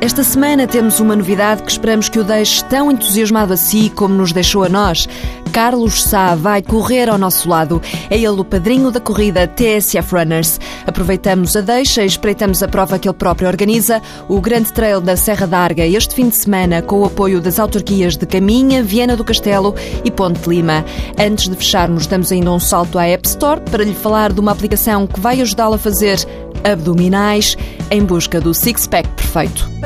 Esta semana temos uma novidade que esperamos que o deixe tão entusiasmado a si como nos deixou a nós. Carlos Sá vai correr ao nosso lado. É ele o padrinho da corrida TSF Runners. Aproveitamos a deixa e espreitamos a prova que ele próprio organiza, o Grande Trail da Serra d'Arga, este fim de semana, com o apoio das autarquias de Caminha, Viena do Castelo e Ponte Lima. Antes de fecharmos, damos ainda um salto à App Store para lhe falar de uma aplicação que vai ajudá-lo a fazer abdominais em busca do six-pack perfeito.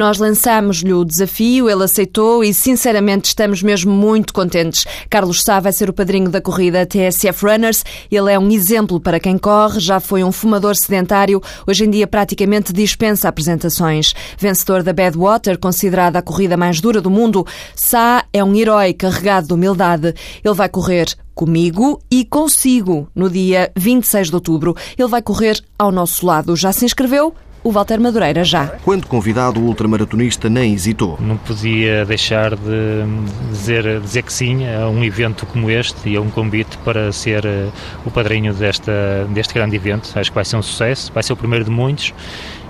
Nós lançámos-lhe o desafio, ele aceitou e, sinceramente, estamos mesmo muito contentes. Carlos Sá vai ser o padrinho da corrida TSF Runners. Ele é um exemplo para quem corre, já foi um fumador sedentário, hoje em dia praticamente dispensa apresentações. Vencedor da Badwater, considerada a corrida mais dura do mundo, Sá é um herói carregado de humildade. Ele vai correr comigo e consigo no dia 26 de outubro. Ele vai correr ao nosso lado. Já se inscreveu? O Walter Madureira já. Quando convidado, o ultramaratonista nem hesitou. Não podia deixar de dizer, dizer que sim a um evento como este e a um convite para ser eh, o padrinho desta, deste grande evento. Acho que vai ser um sucesso, vai ser o primeiro de muitos.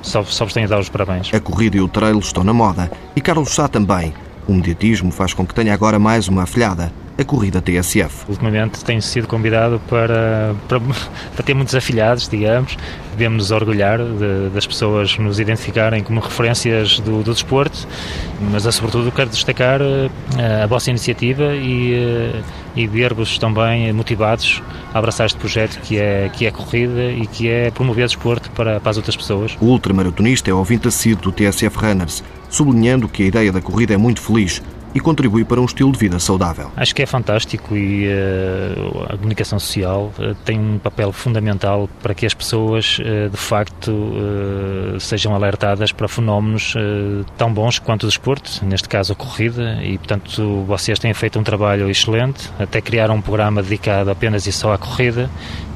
Só, só vos tenho a dar os parabéns. A corrida e o trail estão na moda e Carlos Sá também. O mediatismo faz com que tenha agora mais uma afilhada a corrida TSF. Ultimamente tenho sido convidado para, para, para ter muitos afilhados, digamos. Devemos nos orgulhar de, das pessoas nos identificarem como referências do, do desporto, mas sobretudo quero destacar a, a vossa iniciativa e, eh, e ver-vos também motivados a abraçar este projeto que é, que é corrida e que é promover desporto para, para as outras pessoas. O ultramaratonista é ouvinte assíduo do TSF Runners, sublinhando que a ideia da corrida é muito feliz e contribui para um estilo de vida saudável. Acho que é fantástico e uh, a comunicação social uh, tem um papel fundamental para que as pessoas, uh, de facto, sejam alertadas para fenómenos tão bons quanto o desporto, neste caso a corrida, e portanto vocês têm feito um trabalho excelente, até criaram um programa dedicado apenas e só à corrida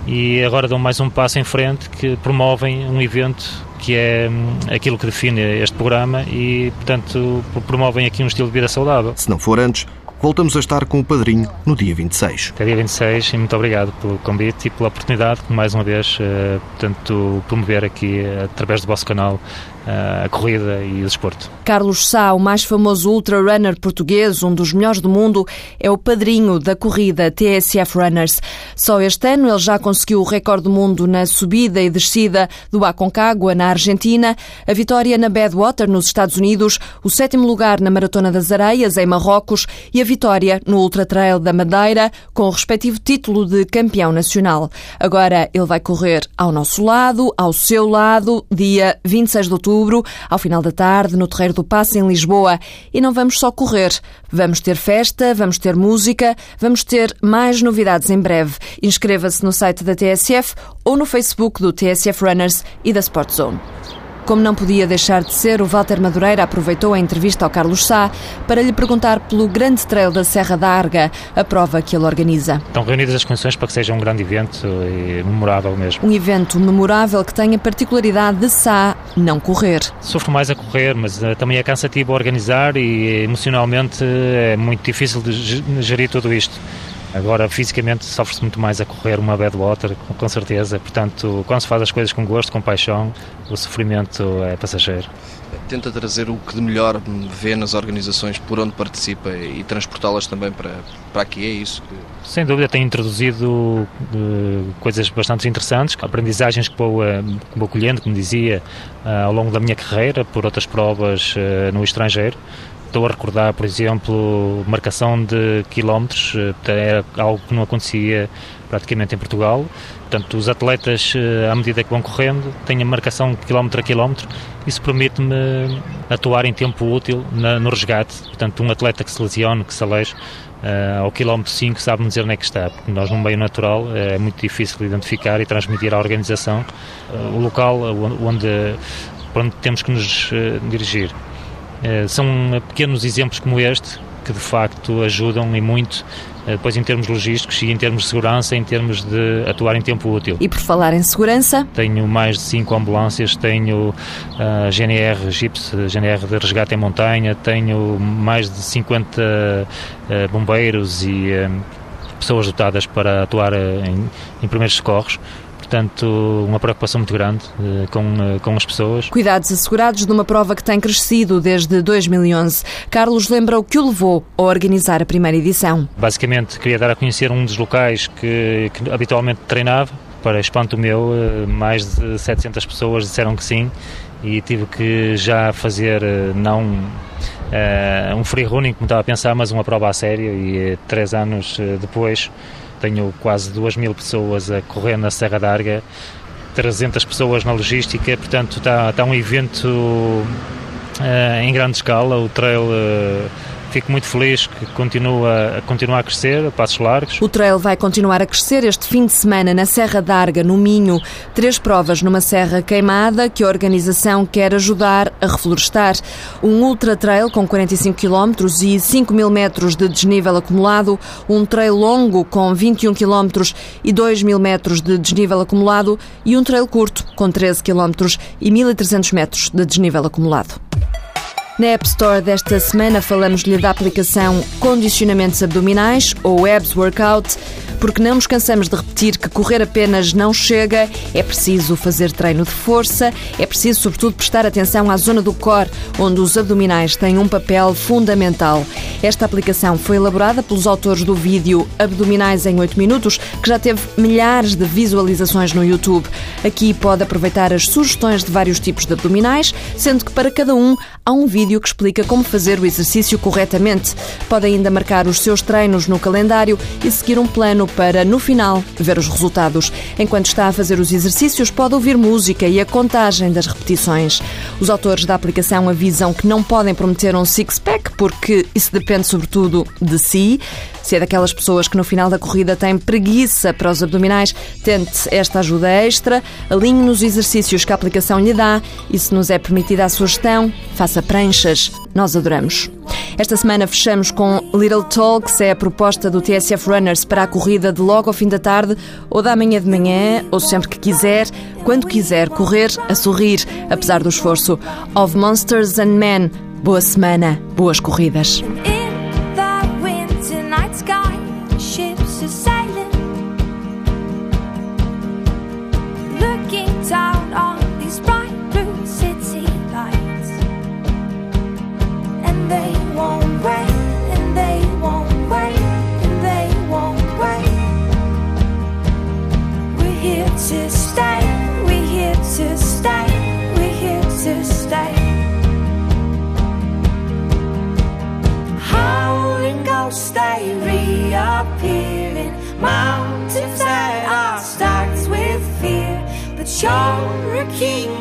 e agora dão mais um passo em frente que promovem um evento que é hum, aquilo que define este programa e, portanto, promovem aqui um estilo de vida saudável. Se não for antes, voltamos a estar com o padrinho no dia 26. Até dia 26 e muito obrigado pelo convite e pela oportunidade de, mais uma vez, uh, portanto, promover aqui, uh, através do vosso canal, uh, a corrida e o desporto. Carlos Sá, o mais famoso ultra-runner português, um dos melhores do mundo, é o padrinho da corrida TSF Runners. Só este ano ele já conseguiu o recorde do mundo na subida e descida do Aconcagua, na Argentina, a vitória na Badwater, nos Estados Unidos, o sétimo lugar na Maratona das Areias, em Marrocos, e a vitória no Ultra Trail da Madeira, com o respectivo título de campeão nacional. Agora ele vai correr ao nosso lado, ao seu lado, dia 26 de outubro, ao final da tarde, no Terreiro do Passo, em Lisboa. E não vamos só correr, vamos ter festa, vamos ter música, vamos ter mais novidades em breve. Inscreva-se no site da TSF ou no Facebook do TSF Runners e da Sport Zone. Como não podia deixar de ser, o Walter Madureira aproveitou a entrevista ao Carlos Sá para lhe perguntar pelo grande trail da Serra da Arga, a prova que ele organiza. Estão reunidas as condições para que seja um grande evento e memorável mesmo. Um evento memorável que tem a particularidade de Sá não correr. Sofro mais a correr, mas uh, também é cansativo a organizar e emocionalmente é muito difícil de gerir tudo isto. Agora, fisicamente, sofre-se muito mais a correr uma Badwater, com certeza. Portanto, quando se faz as coisas com gosto, com paixão, o sofrimento é passageiro. Tenta trazer o que de melhor vê nas organizações por onde participa e transportá-las também para, para aqui, é isso? Sem dúvida, tem introduzido uh, coisas bastante interessantes, aprendizagens que vou, uh, que vou colhendo, como dizia, uh, ao longo da minha carreira, por outras provas no estrangeiro Estou a recordar, por exemplo, marcação de quilómetros, eh, era algo que não acontecia praticamente em Portugal. Portanto, os atletas, eh, à medida que vão correndo, têm a marcação quilómetro a quilómetro. Isso permite-me atuar em tempo útil no resgate. Portanto, um atleta que se lesione, que se aleje, ao quilómetro 5 sabe-me dizer onde é que está, porque nós num meio natural é muito difícil identificar e transmitir à organização o local onde, onde temos que nos dirigir. Eh, são pequenos exemplos como este que de facto ajudam e muito depois em termos logísticos e em termos de segurança, em termos de atuar em tempo útil. E por falar em segurança? Tenho mais de 5 ambulâncias, tenho a GNR Gips, GNR de resgate em montanha, tenho mais de 50 uh, bombeiros e pessoas dotadas para atuar em, em primeiros socorros portanto, uma preocupação muito grande uh, com, uh, com as pessoas. Cuidados assegurados de uma prova que tem crescido desde 2011. Carlos lembra o que o levou a organizar a primeira edição. Basicamente, queria dar a conhecer um dos locais que, que habitualmente treinava. Para espanto meu, uh, mais de 700 pessoas disseram que sim e tive que já fazer não um free running como estava a pensar, mas uma prova a sério e três anos depois tenho quase 2 mil pessoas a correr na Serra d'Arga, 300 pessoas na logística, portanto está, está um evento uh, em grande escala, o trail uh, Fico muito feliz que continua, a crescer a passos largos. O trail vai continuar a crescer este fim de semana na Serra d'Arga, no Minho. Três provas numa serra queimada que a organização quer ajudar a reflorestar. Um ultra trail com 45 km e 5 mil metros de desnível acumulado. Um trail longo com 21 km e 2 mil metros de desnível acumulado. E um trail curto com 13 km e 1.300 metros de desnível acumulado. Na App Store desta semana falamos-lhe da aplicação Condicionamentos Abdominais, ou Abs Workout, porque não nos cansamos de repetir que correr apenas não chega, é preciso fazer treino de força, é preciso, sobretudo, prestar atenção à zona do core, onde os abdominais têm um papel fundamental. Esta aplicação foi elaborada pelos autores do vídeo Abdominais em 8 Minutos, que já teve milhares de visualizações no YouTube. Aqui pode aproveitar as sugestões de vários tipos de abdominais, sendo que para cada um há um vídeo que explica como fazer o exercício corretamente. Pode ainda marcar os seus treinos no calendário e seguir um plano para, no final, ver os resultados. Enquanto está a fazer os exercícios, pode ouvir música e a contagem das repetições. Os autores da aplicação avisam que não podem prometer um six-pack, porque isso depende sobretudo de si. Se é daquelas pessoas que no final da corrida têm preguiça para os abdominais, tente esta ajuda extra, alinhe nos exercícios que a aplicação lhe dá e, se nos é permitida a sugestão, faça pranchas. Nós adoramos. Esta semana fechamos com Little Talks, é a proposta do TSF Runners para a corrida de logo ao fim da tarde ou da manhã de manhã, ou sempre que quiser, quando quiser, correr a sorrir, apesar do esforço. Of Monsters and Men. Boa semana, boas corridas. you're king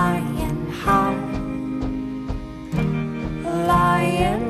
Lion high, lying